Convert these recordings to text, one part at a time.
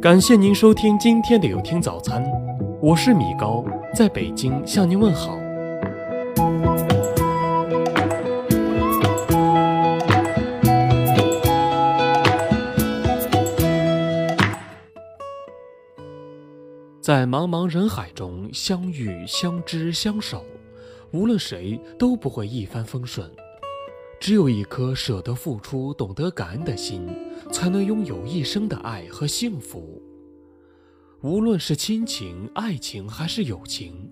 感谢您收听今天的有听早餐，我是米高，在北京向您问好。在茫茫人海中相遇、相知、相守，无论谁都不会一帆风顺。只有一颗舍得付出、懂得感恩的心，才能拥有一生的爱和幸福。无论是亲情、爱情还是友情，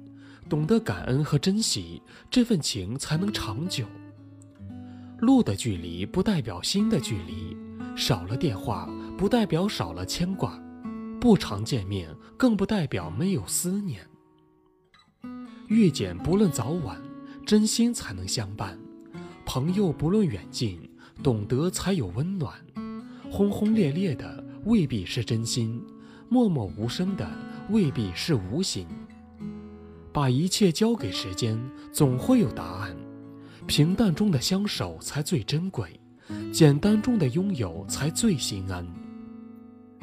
懂得感恩和珍惜，这份情才能长久。路的距离不代表心的距离，少了电话不代表少了牵挂。不常见面，更不代表没有思念。遇见不论早晚，真心才能相伴；朋友不论远近，懂得才有温暖。轰轰烈烈的未必是真心，默默无声的未必是无心。把一切交给时间，总会有答案。平淡中的相守才最珍贵，简单中的拥有才最心安。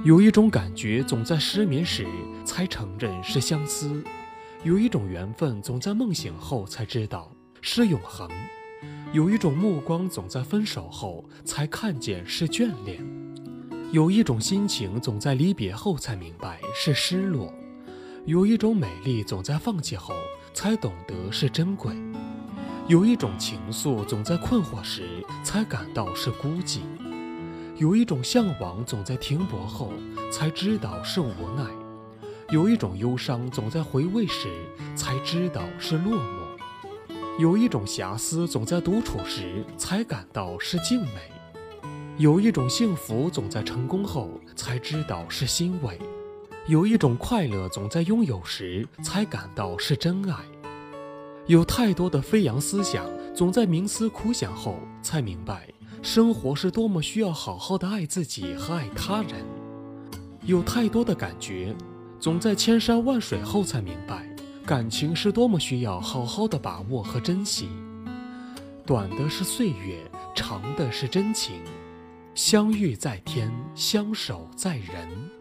有一种感觉，总在失眠时才承认是相思；有一种缘分，总在梦醒后才知道是永恒；有一种目光，总在分手后才看见是眷恋；有一种心情，总在离别后才明白是失落；有一种美丽，总在放弃后才懂得是珍贵；有一种情愫，总在困惑时才感到是孤寂。有一种向往，总在停泊后才知道是无奈；有一种忧伤，总在回味时才知道是落寞；有一种遐思，总在独处时才感到是静美；有一种幸福，总在成功后才知道是欣慰；有一种快乐，总在拥有时才感到是真爱。有太多的飞扬思想，总在冥思苦想后才明白。生活是多么需要好好的爱自己和爱他人，有太多的感觉，总在千山万水后才明白，感情是多么需要好好的把握和珍惜。短的是岁月，长的是真情，相遇在天，相守在人。